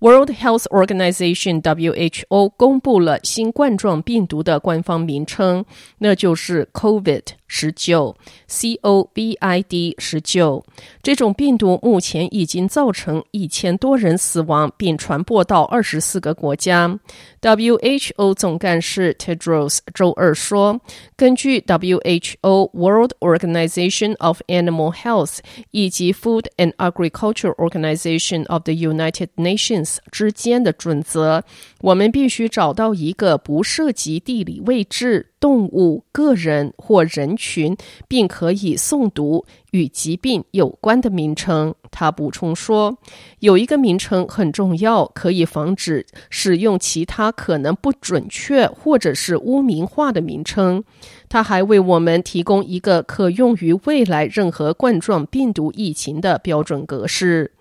World Health Organization (WHO) 公布了新冠状病毒的官方名称，那就是 COVID。十九，COVID 十九，这种病毒目前已经造成一千多人死亡，并传播到二十四个国家。WHO 总干事 Tedros 周二说，根据 WHO World Organization of Animal Health 以及 Food and Agriculture Organization of the United Nations 之间的准则，我们必须找到一个不涉及地理位置。动物、个人或人群，并可以诵读与疾病有关的名称。他补充说，有一个名称很重要，可以防止使用其他可能不准确或者是污名化的名称。他还为我们提供一个可用于未来任何冠状病毒疫情的标准格式。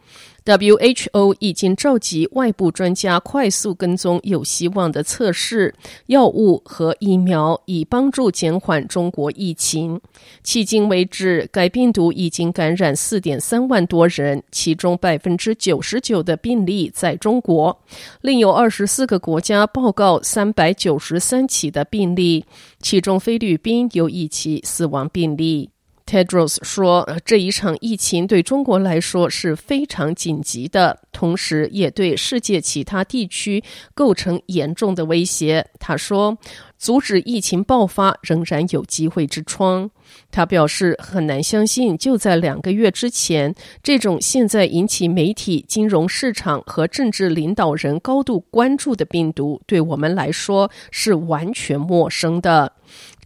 WHO 已经召集外部专家快速跟踪有希望的测试、药物和疫苗，以帮助减缓中国疫情。迄今为止，该病毒已经感染四点三万多人，其中百分之九十九的病例在中国。另有二十四个国家报告三百九十三起的病例，其中菲律宾有一起死亡病例。Tedros 说：“这一场疫情对中国来说是非常紧急的，同时也对世界其他地区构成严重的威胁。”他说：“阻止疫情爆发仍然有机会之窗。”他表示：“很难相信，就在两个月之前，这种现在引起媒体、金融市场和政治领导人高度关注的病毒，对我们来说是完全陌生的。”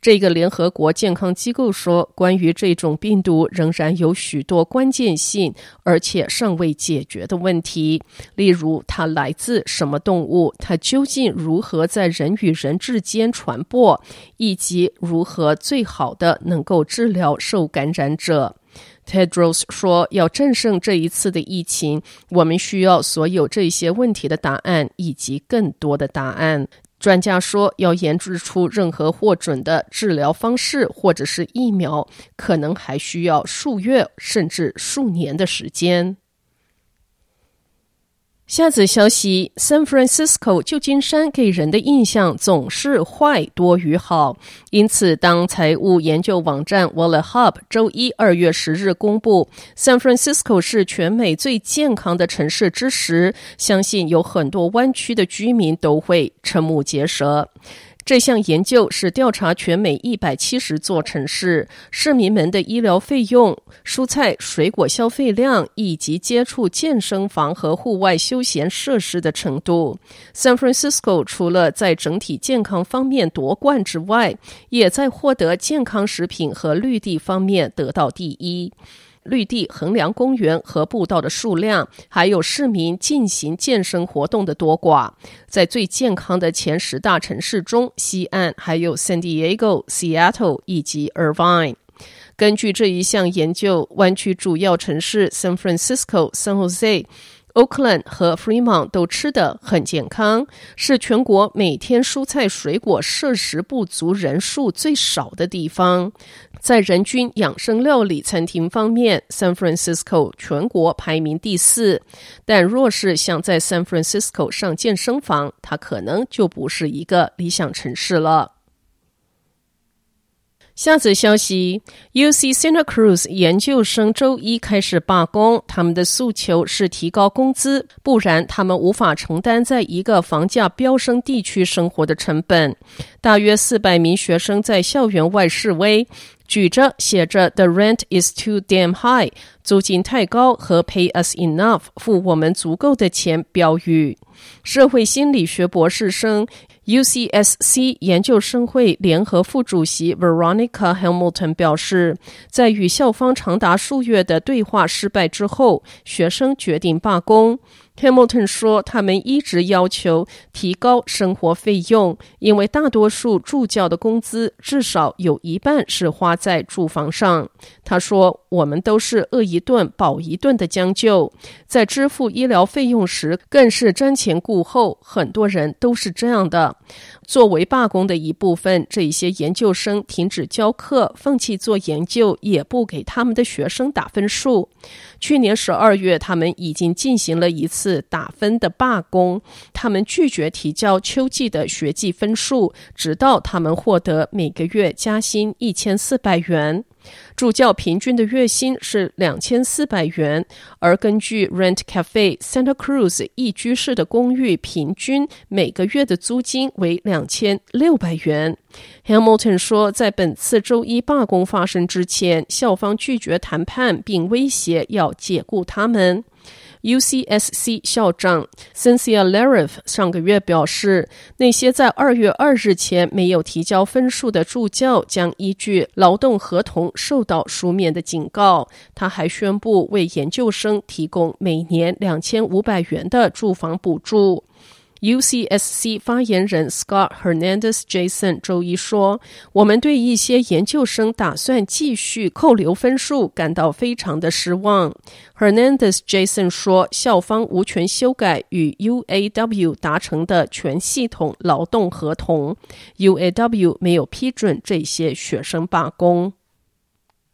这个联合国健康机构说，关于这种病毒仍然有许多关键性而且尚未解决的问题，例如它来自什么动物，它究竟如何在人与人之间传播，以及如何最好的能够治疗受感染者。Tedros 说，要战胜这一次的疫情，我们需要所有这些问题的答案，以及更多的答案。专家说，要研制出任何获准的治疗方式或者是疫苗，可能还需要数月甚至数年的时间。下子消息：San Francisco 旧金山给人的印象总是坏多于好，因此当财务研究网站 WalletHub 周一二月十日公布 San Francisco 是全美最健康的城市之时，相信有很多湾区的居民都会瞠目结舌。这项研究是调查全美一百七十座城市市民们的医疗费用、蔬菜水果消费量以及接触健身房和户外休闲设施的程度。San Francisco 除了在整体健康方面夺冠之外，也在获得健康食品和绿地方面得到第一。绿地衡量公园和步道的数量，还有市民进行健身活动的多寡，在最健康的前十大城市中，西岸还有 San Diego、Seattle 以及 Irvine。根据这一项研究，湾区主要城市 San Francisco、San Jose。Oakland 和 Fremont 都吃得很健康，是全国每天蔬菜水果摄食不足人数最少的地方。在人均养生料理餐厅方面，San Francisco 全国排名第四。但若是想在 San Francisco 上健身房，它可能就不是一个理想城市了。下则消息：UC Santa Cruz 研究生周一开始罢工，他们的诉求是提高工资，不然他们无法承担在一个房价飙升地区生活的成本。大约四百名学生在校园外示威，举着写着 “The rent is too damn high”（ 租金太高）和 “Pay us enough”（ 付我们足够的钱）标语。社会心理学博士生。UCSC 研究生会联合副主席 Veronica Hamilton 表示，在与校方长达数月的对话失败之后，学生决定罢工。Hamilton 说：“他们一直要求提高生活费用，因为大多数助教的工资至少有一半是花在住房上。”他说：“我们都是饿一顿饱一顿的将就，在支付医疗费用时更是瞻前顾后。很多人都是这样的。作为罢工的一部分，这一些研究生停止教课，放弃做研究，也不给他们的学生打分数。去年十二月，他们已经进行了一次打分的罢工，他们拒绝提交秋季的学季分数，直到他们获得每个月加薪一千四百元。助教平均的月薪是两千四百元，而根据 Rent Cafe Santa Cruz 一居室的公寓，平均每个月的租金为两千六百元。Hamilton 说，在本次周一罢工发生之前，校方拒绝谈判，并威胁要解雇他们。UCSC 校长 Cynthia Lariff 上个月表示，那些在二月二日前没有提交分数的助教将依据劳动合同受到书面的警告。他还宣布为研究生提供每年两千五百元的住房补助。UCSC 发言人 Scott Hernandez Jason 周一说：“我们对一些研究生打算继续扣留分数感到非常的失望。” Hernandez Jason 说：“校方无权修改与 UAW 达成的全系统劳动合同，UAW 没有批准这些学生罢工。”